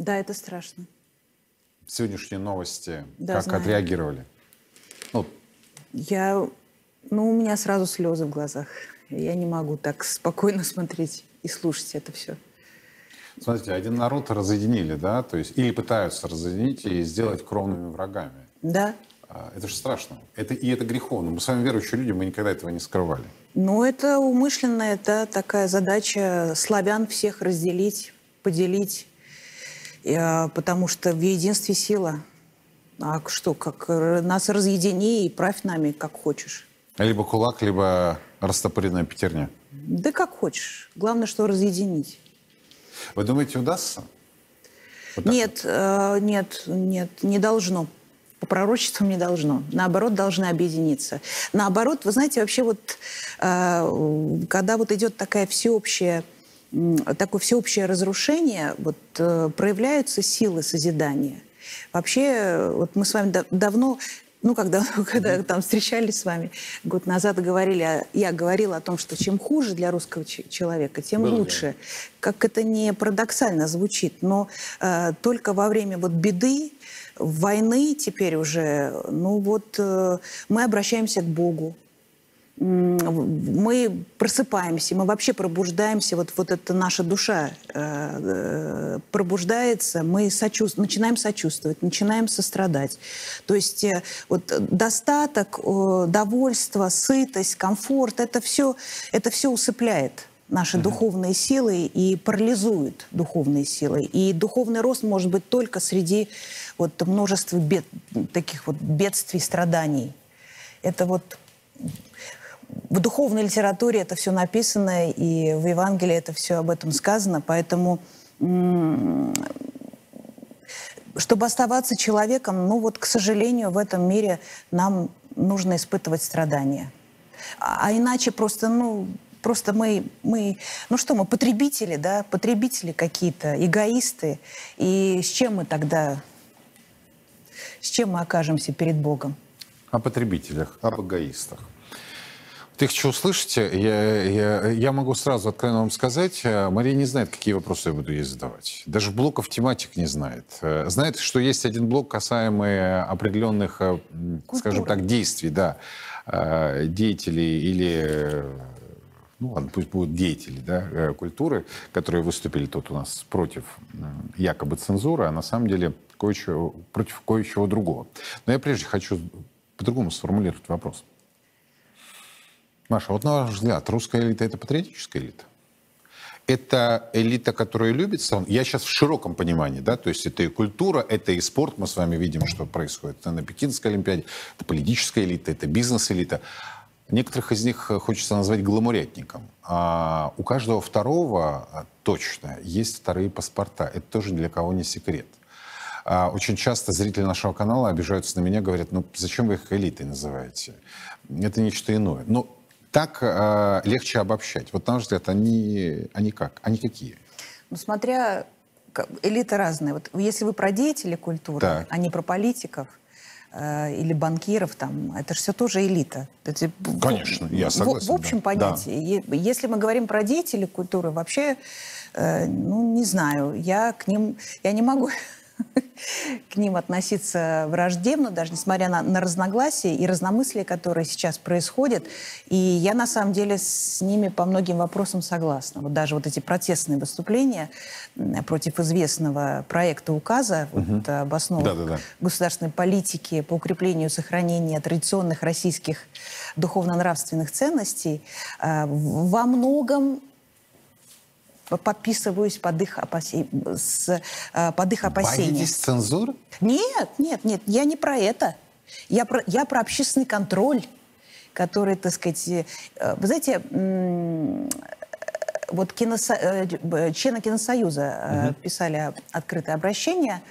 Да, это страшно. Сегодняшние новости, Да, как знаю. отреагировали? Ну, Я, ну, у меня сразу слезы в глазах. Я не могу так спокойно смотреть и слушать это все. смотрите, один народ разъединили, да, то есть или пытаются разъединить и сделать кровными врагами. Да. А, Это же страшно. Это, и это греховно. Мы с вами верующие люди, мы никогда этого не скрывали. Ну, это умышленно, это такая задача славян всех разделить, поделить, потому что в единстве сила. А что, как э, нас разъедини и правь нами, как хочешь. Либо кулак, либо растопыренная пятерня. Да как хочешь. Главное, что разъединить. Вы думаете, удастся? Вот Нет, э, нет, нет, не должно. По пророчествам не должно. Наоборот, должны объединиться. Наоборот, вы знаете, вообще вот, э, когда вот идет такая всеобщая, такое всеобщее разрушение, вот э, проявляются силы созидания. Вообще, вот мы с вами да- давно, ну, когда, когда там встречались с вами год назад, говорили, я говорила о том, что чем хуже для русского человека, тем Было дело. лучше. Как это не парадоксально звучит, но э, только во время вот беды, войны теперь уже, ну вот э, мы обращаемся к Богу, мы просыпаемся, мы вообще пробуждаемся, вот, вот эта наша душа э, э, пробуждается, мы сочувств- начинаем сочувствовать, начинаем сострадать. То есть э, вот достаток, э, довольство, сытость, комфорт, это все, это все усыпляет наши духовные силы и парализует духовные силы. И духовный рост может быть только среди вот множества бед, таких вот бедствий, страданий. Это вот в духовной литературе это все написано, и в Евангелии это все об этом сказано, поэтому чтобы оставаться человеком, ну вот, к сожалению, в этом мире нам нужно испытывать страдания. А, а иначе просто, ну, просто мы, мы, ну что, мы потребители, да, потребители какие-то, эгоисты. И с чем мы тогда, с чем мы окажемся перед Богом? О потребителях, об эгоистах. Ты хочу услышать, я, я, я могу сразу откровенно вам сказать, э, Мария не знает, какие вопросы я буду ей задавать. Даже блоков тематик не знает. Э, Знает, что есть один блок, касаемый определенных, э, м, скажем Культуры. так, действий, да, деятелей или, ну ладно, пусть будут деятели да, культуры, которые выступили тут у нас против якобы цензуры, а на самом деле кое-чего, против кое-чего другого. Но я прежде хочу по-другому сформулировать вопрос. Маша, вот на ваш взгляд, русская элита – это патриотическая элита? Это элита, которая любит страну. Я сейчас в широком понимании, да, то есть это и культура, это и спорт. Мы с вами видим, что происходит на Пекинской Олимпиаде. Это политическая элита, это бизнес-элита. Некоторых из них хочется назвать гламурятником. А у каждого второго а, точно есть вторые паспорта. Это тоже для кого не секрет. А, Очень часто зрители нашего канала обижаются на меня, говорят, ну зачем вы их элитой называете? Это нечто иное. Но так э, легче обобщать. Вот на ваш взгляд, они, они как? Они какие? Ну, смотря... Элиты разные. Вот если вы про деятелей культуры, Так. а не про политиков э, или банкиров, там, это же все тоже элита. Это, в- Конечно, я в- согласен, В, общем да. понятии. Е- Если мы говорим про деятелей культуры, вообще, э, ну, не знаю, я к ним... Я не могу к ним относиться враждебно, даже несмотря на, на разногласия и разномыслия, которые сейчас происходят. И я, на самом деле, с ними по многим вопросам согласна. Вот даже вот эти протестные выступления против известного проекта указа вот, об основах Да-да-да. государственной политики по укреплению и сохранению традиционных российских духовно-нравственных ценностей э, во многом подписываюсь под их, опасе- с, э, под их опасения. Боитесь цензуры? Нет, нет, нет, я не про это. Я про, я про общественный контроль, который, так сказать... э, Вы знаете, вот киносо- э, члены Киносоюза э, писали открытое обращение,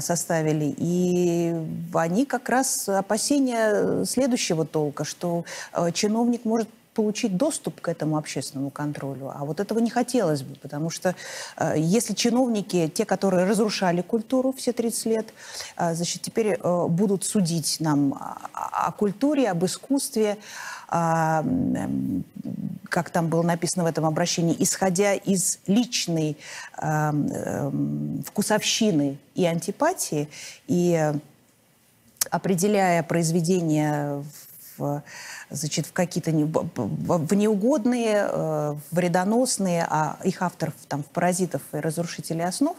составили, и они как раз опасения следующего толка, что чиновник может получить доступ к этому общественному контролю. А вот этого не хотелось бы, потому что э, если чиновники, те, которые разрушали культуру все 30 лет, э, значит, теперь э, будут судить нам о, о культуре, об искусстве, а, как там было написано в этом обращении, исходя из личной а, вкусовщины и антипатии, и определяя произведение в значит, в какие-то не, в неугодные, э, вредоносные, а их авторов там в «Паразитов» и «Разрушителей основ»,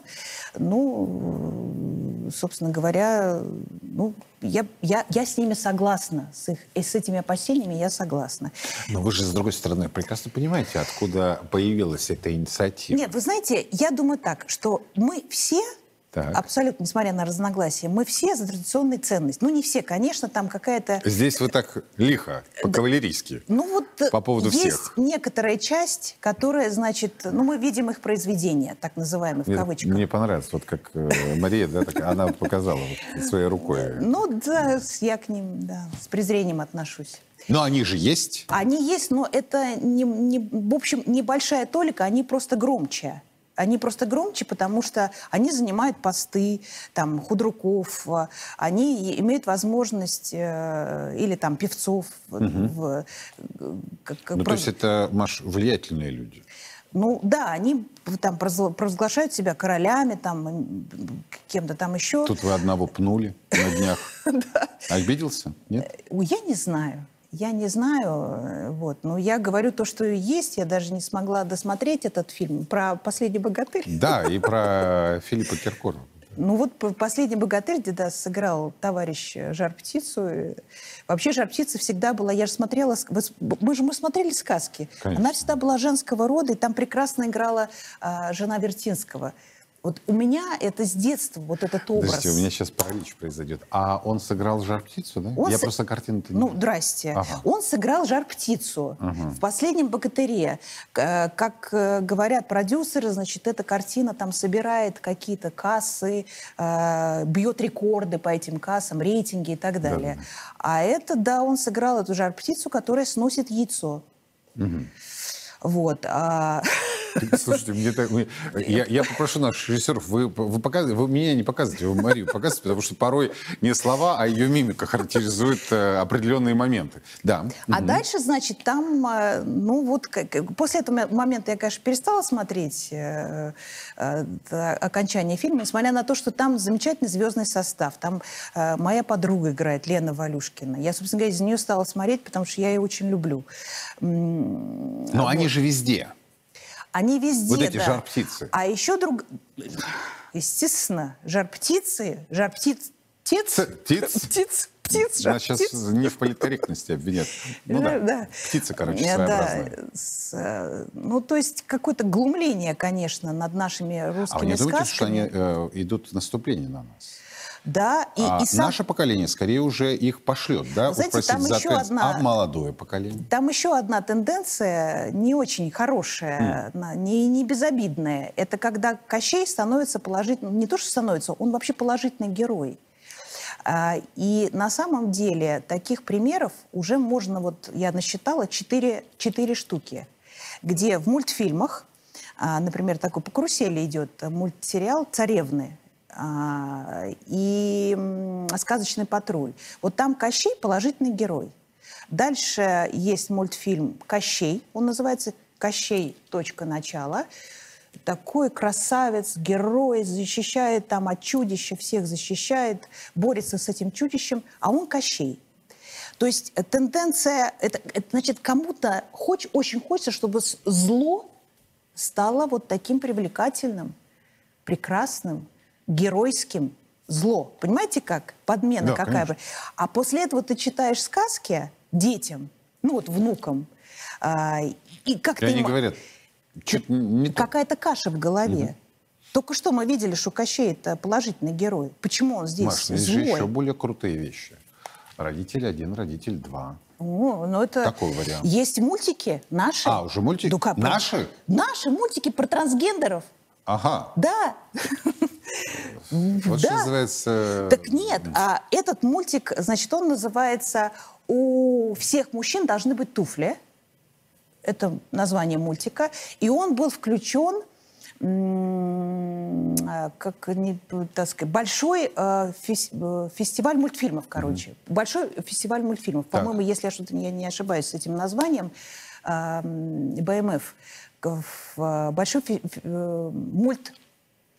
ну, собственно говоря, ну, я, я, я с ними согласна, с, их, и с этими опасениями я согласна. Но вы же, с другой стороны, прекрасно понимаете, откуда появилась эта инициатива. Нет, вы знаете, я думаю так, что мы все так. Абсолютно, несмотря на разногласия. Мы все за традиционные ценности. Ну, не все, конечно, там какая-то... Здесь вы так лихо, по-кавалерийски. Ну, вот по поводу есть всех. некоторая часть, которая, значит, ну, мы видим их произведения, так называемые, в Нет, кавычках. Мне понравилось, вот как э, Мария, да, так, она показала вот, своей рукой. Ну, да, я к ним, да, с презрением отношусь. Но они же есть. Они есть, но это, не, не, в общем, небольшая толика, они просто громче. Они просто громче, потому что они занимают посты, там, худруков, э, они имеют возможность, э, или там певцов. Угу. В, как, ну, про... то есть это, Маш, влиятельные люди? Ну, да, они там провозглашают себя королями, там, кем-то там еще. Тут вы одного пнули на днях. Обиделся? Нет? Э, я не знаю. Я не знаю, э, вот, но я говорю то, что есть. Я даже не смогла досмотреть этот фильм про «Последний богатырь». Да, и про Филиппа Киркорова. Ну вот «Последний богатырь», где да, сыграл товарищ Жар-птицу. Вообще Жар-птица всегда была... Я же смотрела... Мы же мы смотрели сказки. Конечно. Она всегда была женского рода, и там прекрасно играла а, жена Вертинского. Вот у меня это с детства, вот этот образ. Подождите, у меня сейчас паралич произойдет. А он сыграл жар-птицу, да? Он Я с... просто картину-то не Ну, здрасте. Ага. Он сыграл жар-птицу ага. в «Последнем богатыре». Как э, говорят продюсеры, значит, эта картина там собирает какие-то кассы, э, бьет рекорды по этим кассам, рейтинги и так далее. Да, да. А это, да, он сыграл эту жар-птицу, которая сносит яйцо. Угу. Вот. А... Слушайте, мне так, я, я попрошу наших режиссеров, вы, вы, показ, вы меня не показывайте, вы Марию показывайте, потому что порой не слова, а ее мимика характеризует э, определенные моменты. Да. А угу. дальше, значит, там, э, ну вот, как, после этого момента я, конечно, перестала смотреть э, э, окончание фильма, несмотря на то, что там замечательный звездный состав. Там э, моя подруга играет, Лена Валюшкина. Я, собственно говоря, из нее стала смотреть, потому что я ее очень люблю. Но вот. они же везде. Они везде, Вот эти да. жар-птицы. А еще друг... Естественно, жар-птицы, жар-птиц... Птиц? Птиц? Птиц? Птиц, Нас сейчас не в политкорректности обвинят. Ну да, да. птица, короче, своеобразная. Да. Э, ну, то есть какое-то глумление, конечно, над нашими русскими сказками. А вы не думаете, что они э, идут в наступление на нас? Да, и, а и сам... наше поколение скорее уже их пошлет, да? Знаете, там еще одна... А молодое поколение? Там еще одна тенденция не очень хорошая, mm. не, не безобидная. Это когда Кощей становится положительным, не то что становится, он вообще положительный герой. А, и на самом деле таких примеров уже можно, вот я насчитала, четыре, четыре штуки, где в мультфильмах, а, например, такой по карусели идет мультсериал «Царевны», и «Сказочный патруль». Вот там Кощей – положительный герой. Дальше есть мультфильм «Кощей», он называется «Кощей. Точка начала». Такой красавец, герой, защищает там от чудища, всех защищает, борется с этим чудищем, а он Кощей. То есть тенденция, это, это значит, кому-то хоч, очень хочется, чтобы зло стало вот таким привлекательным, прекрасным, геройским зло. Понимаете как? Подмена да, какая бы. А после этого ты читаешь сказки детям, ну вот внукам, а, и как и ты... они говорят, чуть не Какая-то каша в голове. Угу. Только что мы видели, что Кощей это положительный герой. Почему он здесь Маш, злой? есть же еще более крутые вещи. Родитель один, родитель два. О, ну это... Такой вариант. Есть мультики наши. А, уже мультики? Ну, как, наши? Наши мультики про трансгендеров. Ага. Да. Вот да. что называется... Так нет, а этот мультик, значит, он называется «У всех мужчин должны быть туфли». Это название мультика. И он был включен а, как не, так сказать, большой э, фес, э, фестиваль мультфильмов, короче. Mm-hmm. Большой фестиваль мультфильмов. По-моему, если я что-то не, не ошибаюсь с этим названием, БМФ. В, большой фи, э, мульт,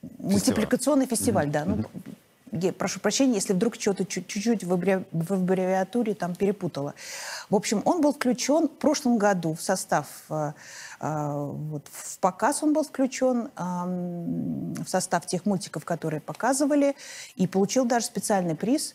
фестиваль. мультипликационный фестиваль, mm-hmm. да. Ну, я прошу прощения, если вдруг что-то чуть-чуть в, аббревиатуре там перепутала. В общем, он был включен в прошлом году в состав, э, э, вот, в показ он был включен в состав тех мультиков, которые показывали, и получил даже специальный приз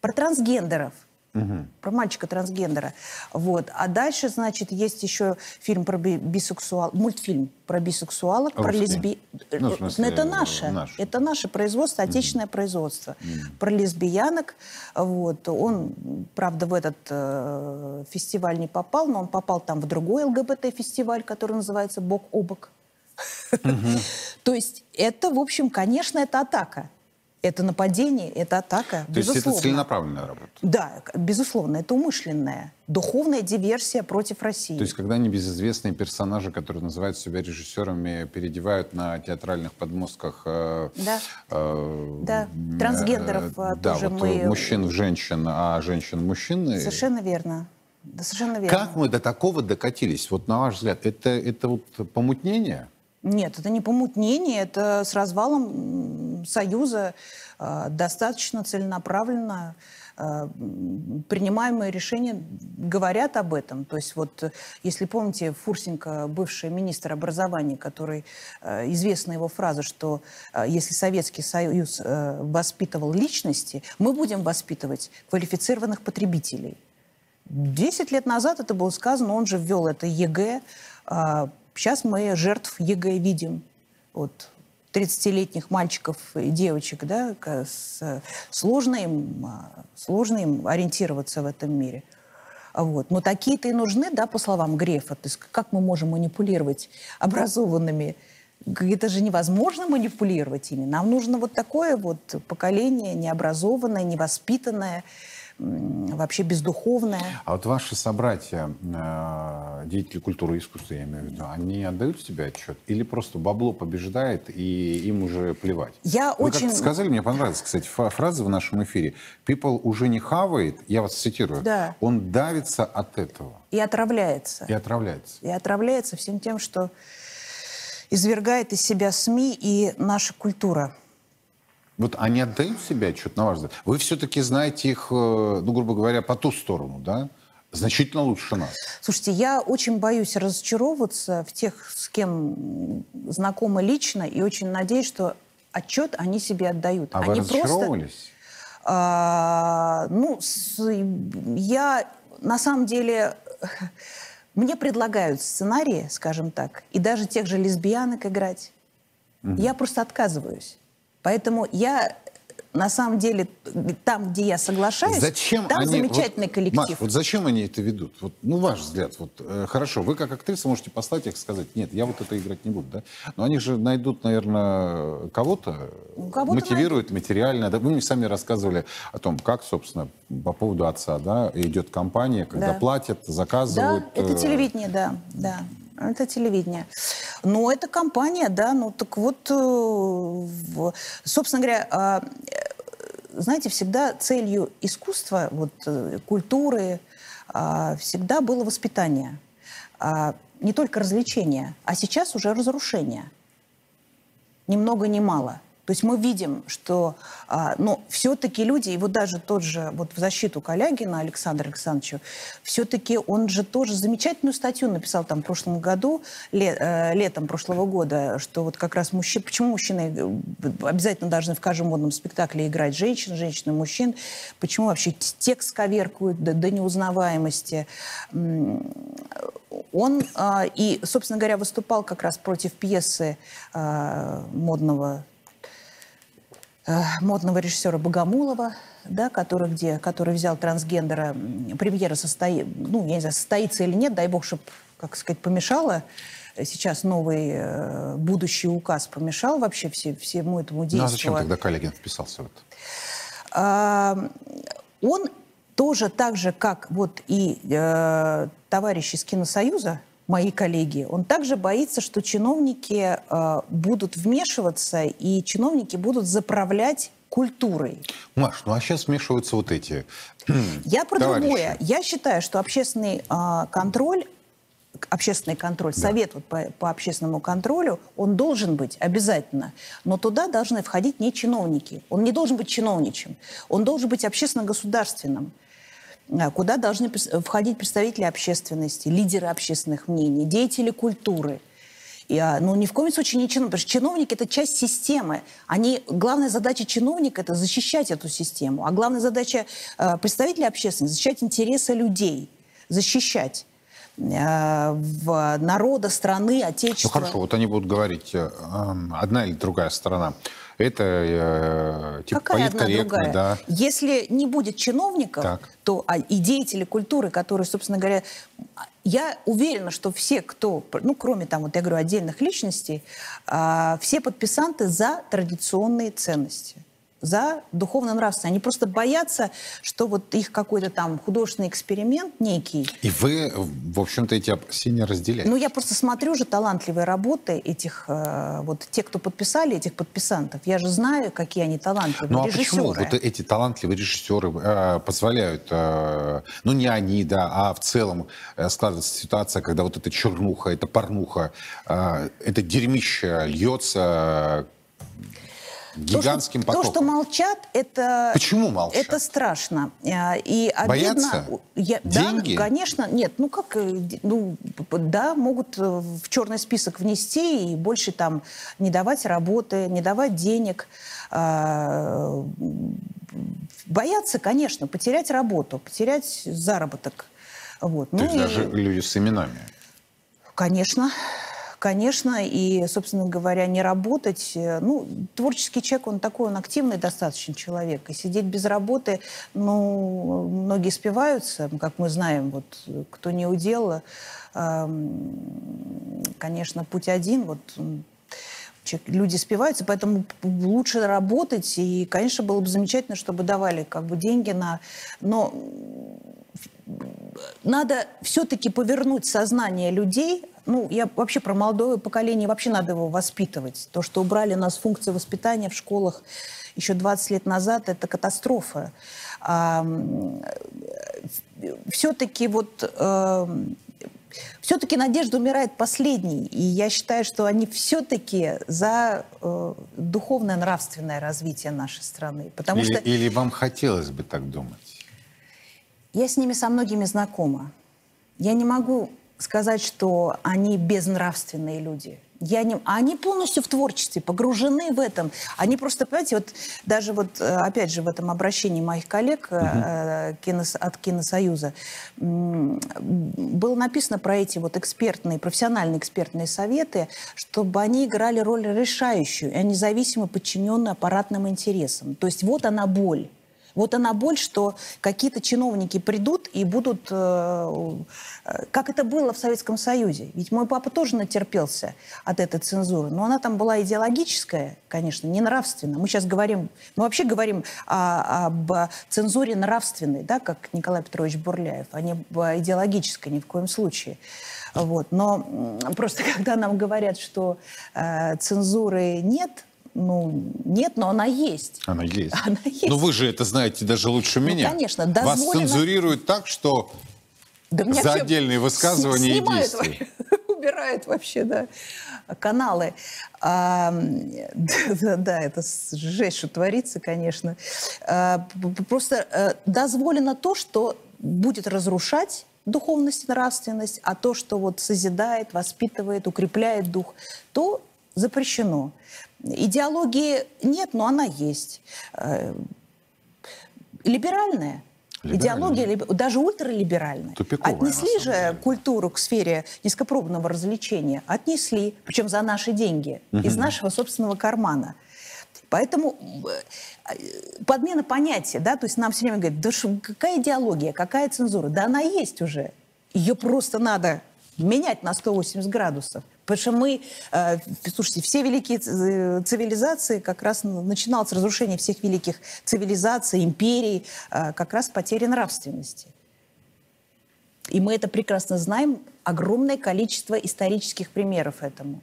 про трансгендеров. Угу. Про мальчика-трансгендера. Вот. А дальше, значит, есть еще фильм про бисексуал, мультфильм про бисексуалок, Русский. про лесби... Ну, в смысле, это наше. Наш. Это наше производство, отечественное угу. производство. Угу. Про лесбиянок. Вот. Он, правда, в этот э, фестиваль не попал, но он попал там в другой ЛГБТ-фестиваль, который называется «Бок о бок». То есть это, в общем, конечно, это атака. Это нападение, это атака, То безусловно. есть это целенаправленная работа? Да, безусловно, это умышленная, духовная диверсия против России. То есть когда небезызвестные персонажи, которые называют себя режиссерами, переодевают на театральных подмостках... Э, да, э, да. трансгендеров э, да, тоже вот мы... мужчин в женщин, а женщин в мужчин. Совершенно верно. Да, совершенно верно. Как мы до такого докатились? Вот на ваш взгляд, это, это вот помутнение? Нет, это не помутнение, это с развалом Союза э, достаточно целенаправленно э, принимаемые решения говорят об этом. То есть вот, если помните, Фурсенко, бывший министр образования, который, э, известна его фраза, что если Советский Союз воспитывал личности, мы будем воспитывать квалифицированных потребителей. Десять лет назад это было сказано, он же ввел это ЕГЭ, Сейчас мы жертв ЕГЭ видим. Вот 30-летних мальчиков и девочек, да, с, сложно, им, а, сложно им ориентироваться в этом мире. Вот. Но такие-то и нужны, да, по словам Грефа. То есть как мы можем манипулировать образованными? Это же невозможно манипулировать ими. Нам нужно вот такое вот поколение необразованное, невоспитанное, вообще бездуховная. А вот ваши собратья, э, деятели культуры и искусства, я имею в виду, они отдают себе отчет? Или просто бабло побеждает, и им уже плевать? Я Вы очень... как сказали, мне понравилась, кстати, фраза в нашем эфире. People уже не хавает, я вас цитирую, да. он давится от этого. И отравляется. И отравляется. И отравляется всем тем, что извергает из себя СМИ и наша культура. Вот они отдают себе отчет, на ваш взгляд? Вы все-таки знаете их, э, ну, грубо говоря, по ту сторону, да? Значительно лучше нас. Слушайте, я очень боюсь разочаровываться в тех, с кем знакомы лично, и очень надеюсь, что отчет они себе отдают. А они вы разочаровывались? Просто, а, ну, с, я на самом деле... Мне предлагают сценарии, скажем так, и даже тех же лесбиянок играть. Угу. Я просто отказываюсь. Поэтому я на самом деле, там, где я соглашаюсь, зачем там они, замечательный вот, коллектив. Маш, вот зачем они это ведут? Вот, ну, ваш взгляд. Вот, э, хорошо, вы как актриса можете послать их сказать, нет, я вот это играть не буду, да? Но они же найдут, наверное, кого-то, ну, кого мотивируют найдут. материально. Да? Вы мне сами рассказывали о том, как, собственно, по поводу отца, да, идет компания, когда да. платят, заказывают. Да, это э, телевидение, да, да. Это телевидение. Но это компания, да, ну так вот, э, собственно говоря, а, э, знаете, всегда целью искусства, вот, э, культуры, а, всегда было воспитание. А, не только развлечение, а сейчас уже разрушение. Ни много ни мало. То есть мы видим, что а, но все-таки люди, и вот даже тот же, вот в защиту Калягина Александра Александровича, все-таки он же тоже замечательную статью написал там в прошлом году, ле, э, летом прошлого года, что вот как раз мужчины, почему мужчины э, обязательно должны в каждом модном спектакле играть женщин, женщин и мужчин, почему вообще текст коверкуют до, до неузнаваемости. Он э, и, собственно говоря, выступал как раз против пьесы э, модного модного режиссера Богомолова, да, который, где, который взял трансгендера. Премьера состоит, ну, я не знаю, состоится или нет, дай бог, чтобы, как сказать, помешало. Сейчас новый э, будущий указ помешал вообще все, всему этому действию. Ну, а зачем тогда Калягин вписался в это? А, он тоже так же, как вот и э, товарищи из Киносоюза, мои коллеги, он также боится, что чиновники э, будут вмешиваться и чиновники будут заправлять культурой. Маш, ну а сейчас смешиваются вот эти Я про товарищи. другое. Я считаю, что общественный э, контроль общественный контроль, Да. совет вот по, по общественному контролю, он должен быть обязательно. Но туда должны входить не чиновники. Он не должен быть чиновничем. Он должен быть общественно-государственным. А, Куда должны входить представители общественности, лидеры общественных мнений, деятели культуры. И, а, ну, ни в коем случае не чиновники, потому что чиновники – это часть системы. Они, главная задача чиновника – это защищать эту систему. А главная задача э, представителя общественности – защищать интересы людей, защищать э, в народа, страны, Ну отечества. хорошо, вот они будут говорить, э, эм, одна или другая сторона. Это э, типа Какая одна политкорректно, другая? да. Если не будет чиновников, Так. то а, и деятели культуры, которые, собственно говоря, я уверена, что все, кто, ну, кроме там, вот я говорю, отдельных личностей, а, все подписанты за традиционные ценности за духовно-нравственные. Они просто боятся, что вот их какой-то там художественный эксперимент некий, И вы, в общем-то, эти опасения разделяете. ну, я просто смотрю же талантливые работы этих, э, вот те, кто подписали этих подписантов. Я же знаю, какие они талантливые Ну а режиссеры. почему вот эти талантливые режиссеры э, позволяют, э, ну не они, да, а в целом э, складывается ситуация, когда вот эта чернуха, эта порнуха, э, это дерьмище льется гигантским то, что, потоком? То, что молчат, это... Почему молчат? Это страшно. А, И обидно... Боятся? Я- Деньги? Да, конечно. Нет, ну как... э, Ну, да, могут э, в черный список внести и больше там не давать работы, не давать денег. А, Боятся, конечно, потерять работу, потерять заработок. Вот. То Ну есть и- даже люди с именами. Конечно, конечно, и, собственно говоря, не работать. э, Ну, творческий человек, он такой, он активный достаточно человек. И сидеть без работы, ну, многие спиваются, как мы знаем, вот, кто не удел, эм, конечно, путь один, вот, люди спиваются, поэтому лучше работать, и, конечно, было бы замечательно, чтобы давали как бы деньги на... Но надо все-таки повернуть сознание людей. Ну, я вообще про молодое поколение, вообще надо его воспитывать. То, что убрали у нас функции воспитания в школах еще 20 лет назад, это катастрофа. все-таки вот... все-таки надежда умирает последней. И я считаю, что они все-таки за э, духовное нравственное развитие нашей страны. Потому Или, что или вам хотелось бы так думать? я с ними со многими знакома. Я не могу сказать, что они безнравственные люди. Я не... Они полностью в творчестве, погружены в этом. Они просто, понимаете, вот даже вот, э, опять же, в этом обращении моих коллег э, кинос- от Киносоюза м, было написано про эти вот экспертные, профессиональные экспертные советы, чтобы они играли роль решающую, а независимо подчиненные аппаратным интересам. То есть вот она боль. Вот она боль, что какие-то чиновники придут и будут, э, э, как это было в Советском Союзе. Ведь мой папа тоже натерпелся от этой цензуры, но она там была идеологическая, конечно, не нравственная. Мы сейчас говорим, мы вообще говорим о- об цензуре нравственной, да, как Николай Петрович Бурляев, а не идеологической ни в коем случае. Вот. Но просто когда нам говорят, что э, цензуры нет, ну, нет, но она есть. Она есть. Она есть. Но вы же это знаете даже лучше меня. конечно, Вас дозволено- цензурируют так, что Да За отдельные высказывания и снимают действия. вообще, убирают вообще, да, каналы. А, да, да, это жесть, что творится, конечно. А, просто э, дозволено то, что будет разрушать духовность и нравственность, а то, что вот созидает, воспитывает, укрепляет дух, то запрещено. Идеологии нет, но она есть. Э, Либеральная. Идеология даже ультралиберальная. Тупиковая, Отнесли же культуру к сфере низкопробного развлечения. Отнесли, причем за наши деньги, из нашего собственного кармана. Поэтому э, подмена понятия, да, то есть нам все время говорят, да шо, какая идеология, какая цензура? Да она есть уже. Ее просто надо менять на 180 градусов. Потому что мы, э, слушайте, все великие ц- цивилизации, как раз начиналось разрушение всех великих цивилизаций, империй, э, как раз потери нравственности. И мы это прекрасно знаем. Огромное количество исторических примеров этому.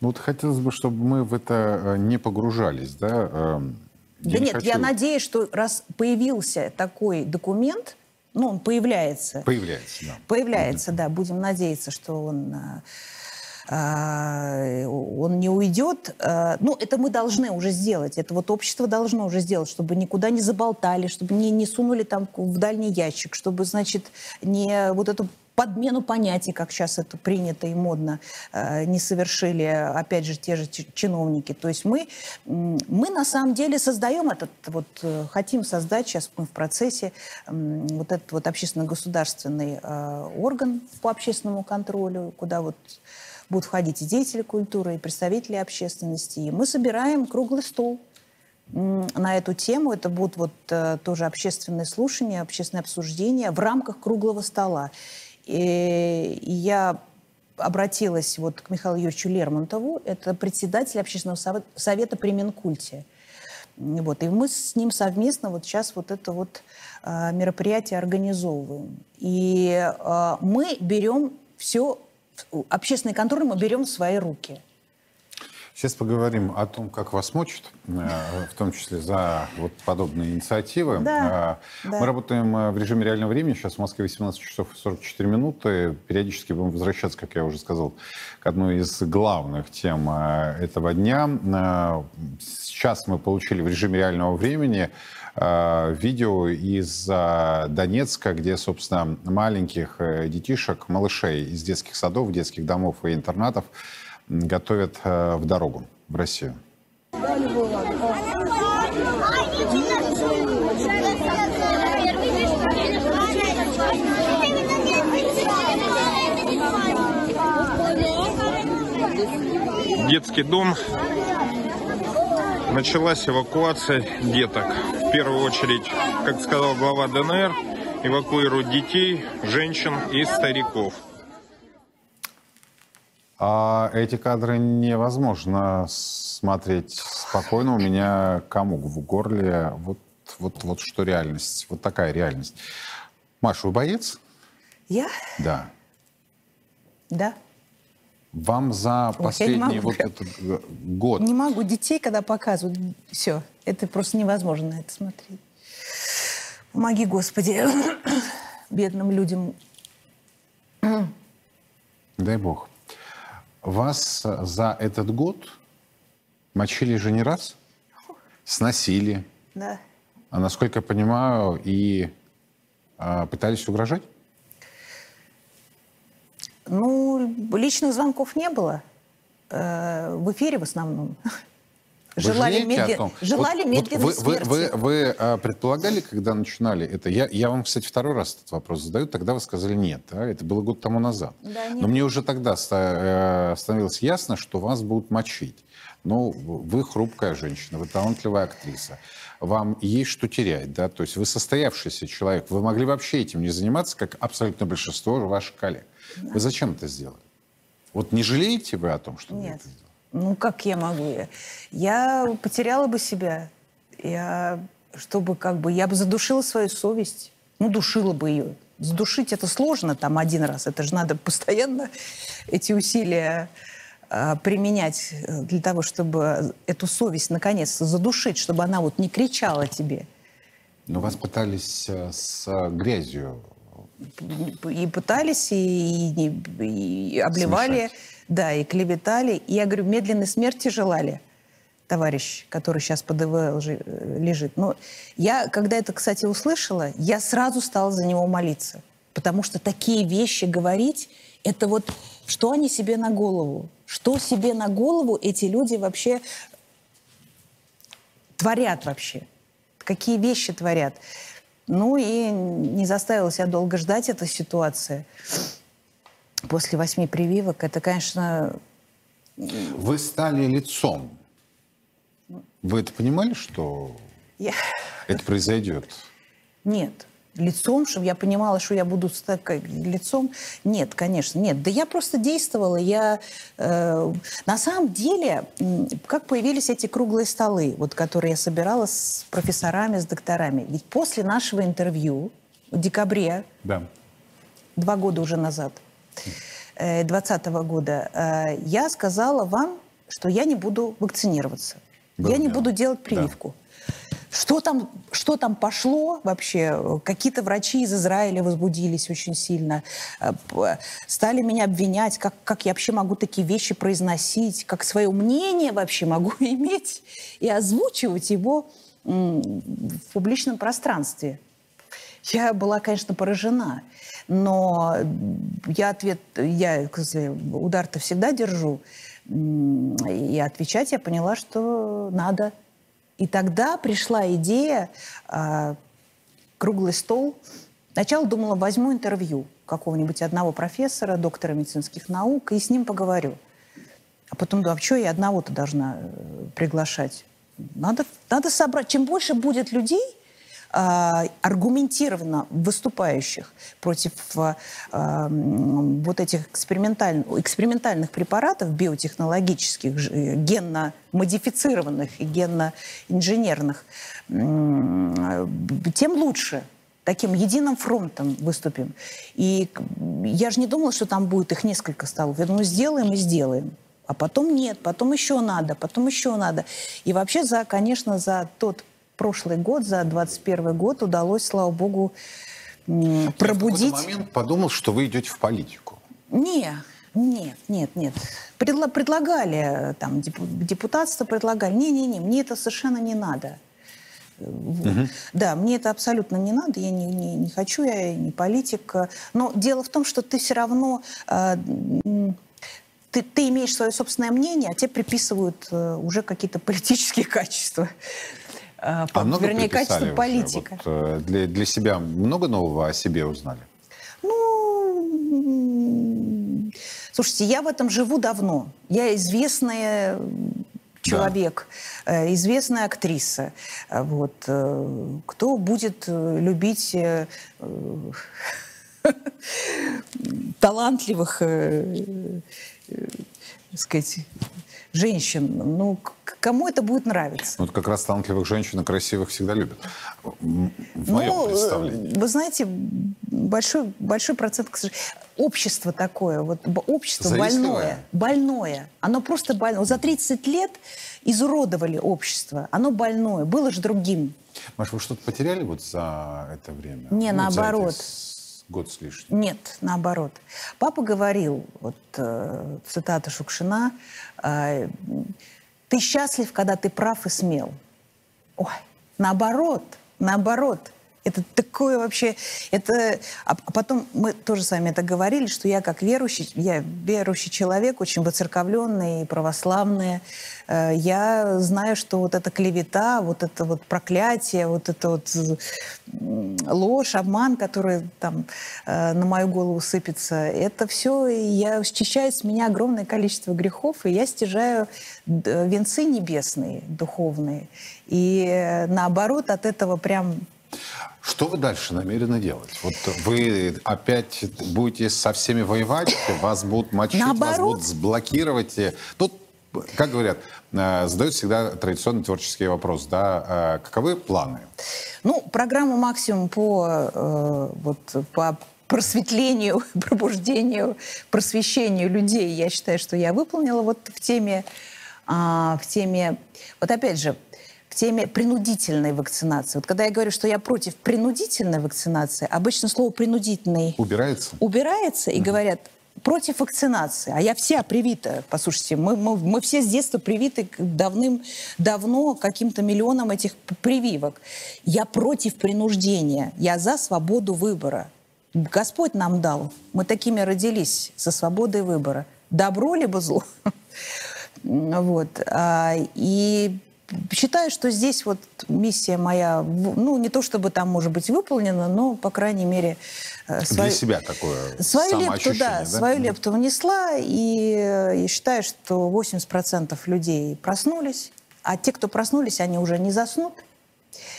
Ну вот хотелось бы, чтобы мы в это э, не погружались, да? Эм, я да не нет, хочу... я надеюсь, что раз появился такой документ, ну, он появляется. Появляется, да. Появляется, да. Будем надеяться, что он э, а, он не уйдет. А, ну, это мы должны уже сделать. Это вот общество должно уже сделать, чтобы никуда не заболтали, чтобы не, не сунули там в дальний ящик, чтобы, значит, не вот эту подмену понятий, как сейчас это принято и модно, а, не совершили, опять же, те же чиновники. То есть мы, мы на самом деле создаем этот, вот, э, хотим создать, сейчас мы в процессе, вот этот вот общественно-государственный орган по общественному контролю, куда вот будут входить и деятели культуры, и представители общественности. И мы собираем круглый стол на эту тему. Это будут вот э, тоже общественные слушания, общественные обсуждения в рамках круглого стола. И я обратилась вот к Михаилу Юрьевичу Лермонтову, это председатель общественного совета при Минкульте. Вот, и мы с ним совместно вот сейчас вот это вот э, мероприятие организовываем. И э, мы берем все общественный контроль мы берем в свои руки. Сейчас поговорим о том, как вас мочат, э, в том числе за вот подобные инициативы. Да, э, Мы да. работаем э, в режиме реального времени. Сейчас в Москве 18 часов 44 минуты. Периодически будем возвращаться, как я уже сказал, к одной из главных тем этого дня. Сейчас мы получили в режиме реального времени видео из Донецка, где, собственно, маленьких детишек, малышей из детских садов, детских домов и интернатов готовят в дорогу в Россию. Детский дом началась эвакуация деток. В первую очередь, как сказал глава ДНР, эвакуируют детей, женщин и стариков. А эти кадры невозможно смотреть спокойно. У меня комок в горле. Вот, вот, вот что реальность. Вот такая реальность. Маша, вы боец? Я? Да. Да. Вам за последний вот этот год... Не могу. Детей, когда показывают, все. Это просто невозможно на это смотреть. Помоги, Господи, бедным людям. Дай Бог. Вас за этот год мочили же не раз? Сносили. Да. А насколько я понимаю, и а, пытались угрожать? Ну, личных звонков не было. Э, в эфире в основном. Вы желали, медли... том? желали вот, медленной вот вы, смерти. Вы, вы, вы а, предполагали, когда начинали это? Я, я вам, кстати, второй раз этот вопрос задаю. Тогда вы сказали нет. Да? Это было год тому назад. Да, нет. Но мне уже тогда э, становилось ясно, что вас будут мочить. Ну, вы хрупкая женщина, вы талантливая актриса. Вам есть что терять, да? То есть вы состоявшийся человек. Вы могли вообще этим не заниматься, как абсолютно большинство ваших коллег. Да. Вы зачем это сделали? Вот не жалеете вы о том, что Нет. вы это сделали? Ну, как я могу? Я потеряла бы себя. Я, чтобы как бы, я бы задушила свою совесть. Ну, душила бы ее. Задушить это сложно там один раз. Это же надо постоянно эти усилия а, применять э, для того, чтобы эту совесть наконец задушить, чтобы она вот не кричала тебе. Но вас пытались э, с грязью и пытались, и, и, и обливали, Смешать. да, и клеветали. И я говорю, медленной смерти желали товарищ, который сейчас под ИВЛ лежит. Но я, когда это, кстати, услышала, я сразу стала за него молиться. Потому что такие вещи говорить, это вот, что они себе на голову? Что себе на голову эти люди вообще творят вообще? Какие вещи творят? Ну и не заставила себя долго ждать эта ситуация. После восьми прививок это, конечно... Вы стали лицом. Вы это понимали, что я... это произойдет? Нет лицом, чтобы я понимала, что я буду с такой лицом. Нет, конечно, нет. Да я просто действовала. Я, э, на самом деле, как появились эти круглые столы, вот, которые я собирала с профессорами, с докторами. Ведь после нашего интервью в декабре да. два года уже назад, 2020 года, э, я сказала вам, что я не буду вакцинироваться. Было я не дело. буду делать прививку. Что там, что там пошло вообще? Какие-то врачи из Израиля возбудились очень сильно, э, стали меня обвинять, как, как я вообще могу такие вещи произносить, как свое мнение вообще могу иметь и озвучивать его в публичном пространстве. Я была, конечно, поражена, но я ответ, я удар-то всегда держу, и отвечать я поняла, что надо. И тогда пришла идея, а, круглый стол. Сначала думала, возьму интервью какого-нибудь одного профессора, доктора медицинских наук, и с ним поговорю. А потом думаю, а что я одного-то должна э, приглашать? Надо, надо собрать. Чем больше будет людей, аргументированно выступающих против а, а, вот этих эксперименталь- экспериментальных препаратов биотехнологических, э, генно-модифицированных и генно-инженерных, тем лучше таким единым фронтом выступим. И я же не думала, что там будет их несколько столов. Я думаю, сделаем и сделаем. А потом нет, потом еще надо, потом еще надо. И вообще, за, конечно, за тот прошлый год, за 21 год удалось, слава богу, м, Я в пробудить... момент подумал, что вы идете в политику. Не, нет, нет, нет. Предла- предлагали, там, депу- депутатство предлагали. Не-не-не, мне это совершенно не надо. Вот. Да, мне это абсолютно не надо, я не, не, не хочу, я не политик. Но дело в том, что ты все равно... э, ты, ты имеешь свое собственное мнение, а тебе приписывают э, уже какие-то политические качества. По- А много вернее, качество политика. Вот, э, для, для себя много нового о себе узнали? Ну, слушайте, я в этом живу давно. Я известная человек, э, известная актриса. Э, Вот. Кто будет любить талантливых, так сказать, женщин? Ну, кому это будет нравиться? Вот как раз талантливых женщин и красивых всегда любят. В моем Ну, э, представлении. Вы знаете, большой, большой процент, к сожалению, общество такое, вот общество Завистливое? больное, больное. Оно просто больное. Вот За 30 лет изуродовали общество. Оно больное. Было же другим. Маш, вы что-то потеряли вот за это время? Не, Ну, наоборот. Год с лишним. Нет, наоборот. Папа говорил, вот э, цитата Шукшина, э, «Ты счастлив, когда ты прав и смел». Ой, наоборот, наоборот. Это такое вообще... Это... А а потом мы тоже с вами это говорили, что я как верующий, я верующий человек, очень воцерковленный, православный. Э, Я знаю, что вот эта клевета, вот это вот проклятие, вот это вот м, ложь, обман, который там э, на мою голову сыпется, это все, я счищаю с меня огромное количество грехов, и я стяжаю венцы небесные, духовные. И э, наоборот, от этого прям Что вы дальше намерены делать? Вот вы опять будете со всеми воевать, вас будут мочить, вас Наоборот. будут заблокировать. и- Тут, как говорят, э, задают всегда традиционный творческий вопрос, да, э, каковы планы? Ну, программу максимум по, э, вот, по просветлению, пробуждению, просвещению людей, я считаю, что я выполнила вот в теме, а, в теме, вот опять же, теме принудительной вакцинации. Вот когда я говорю, что я против принудительной вакцинации, обычно слово принудительный Убирается? убирается и говорят против вакцинации. А я вся привита. Послушайте, мы, мы, мы все с детства привиты давным-давно каким-то миллионам этих прививок. Я против принуждения. Я за свободу выбора. Господь нам дал. Мы такими родились, со свободой выбора. Добро либо зло. Вот. А, И считаю, что здесь вот миссия моя, ну, не то чтобы там, может быть, выполнена, но, по крайней мере, э, Для свою- себя такое Свою лепту, да, да? свою лепту внесла, и э, я считаю, что 80% людей проснулись, а те, кто проснулись, они уже не заснут,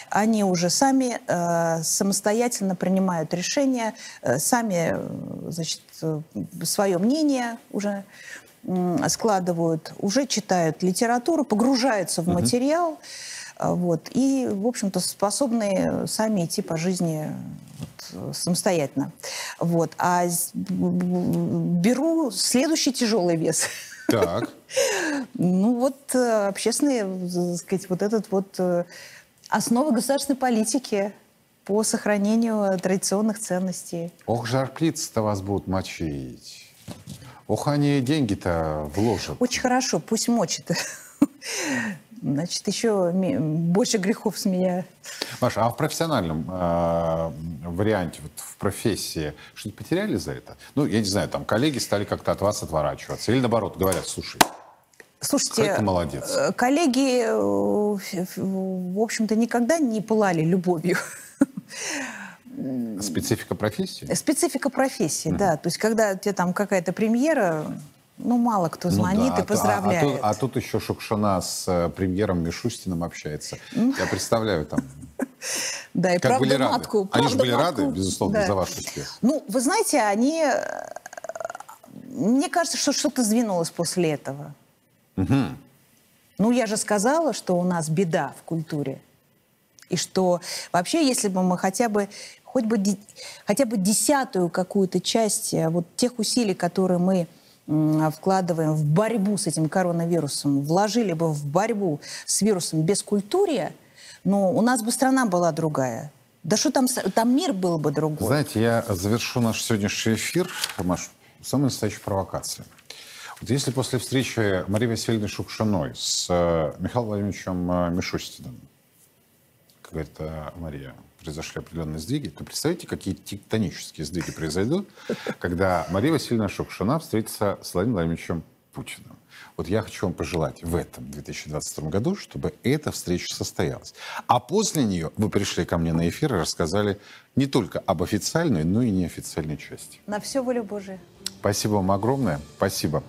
они уже сами э, самостоятельно принимают решения, э, сами, э, значит, свое мнение уже складывают, уже читают литературу, погружаются в материал, э, вот, и, в общем-то, способны сами идти по жизни самостоятельно. Вот. А беру следующий тяжелый вес. Так. Ну вот э, общественные, так сказать, вот этот вот э, основы государственной политики по сохранению традиционных ценностей. Ох, жарплицы-то вас будут мочить. Ох, они деньги-то вложат. Очень хорошо, пусть мочит. Значит, еще больше грехов с меня. Маша, а в профессиональном э, варианте, вот в профессии, что-то потеряли за это? Ну, я не знаю, там коллеги стали как-то от вас отворачиваться. Или наоборот, говорят, слушай, Слушайте, молодец. э, коллеги, э, в общем-то, никогда не пылали любовью. специфика профессии? Специфика профессии, да. То есть, когда у тебя там какая-то премьера, ну, мало кто Ну звонит да, и а то- а- поздравляет. А, тут, а тут еще Шукшина с э, премьером Мишустиным общается. Я представляю там, да, и как были матку. Они же были рады, безусловно, за ваш успех. Ну, вы знаете, они... э, Мне кажется, что что-то сдвинулось после этого. Ну, я же сказала, что у нас беда в культуре. И что вообще, если бы мы хотя бы хоть бы хотя бы десятую какую-то часть э, вот тех усилий, которые мы вкладываем в борьбу с этим коронавирусом, вложили бы в борьбу с вирусом без культуры, ну, у нас бы страна была другая. Да что там, там мир был бы другой. Знаете, я завершу наш сегодняшний эфир, Маш, самой настоящей провокацией. Вот если после встречи Марии Васильевны Шукшиной с э, Михаилом Владимировичем э, Мишустиным, как говорит э, Мария, произошли определенные сдвиги, то представьте, какие тектонические сдвиги произойдут, когда Мария Васильевна Шукшина встретится с Владимиром Владимировичем Путиным. Вот я хочу вам пожелать в этом 2022 году, чтобы эта встреча состоялась. А после нее вы пришли ко мне на эфир и рассказали не только об официальной, но и неофициальной части. На все воля Божия. Спасибо вам огромное. Спасибо.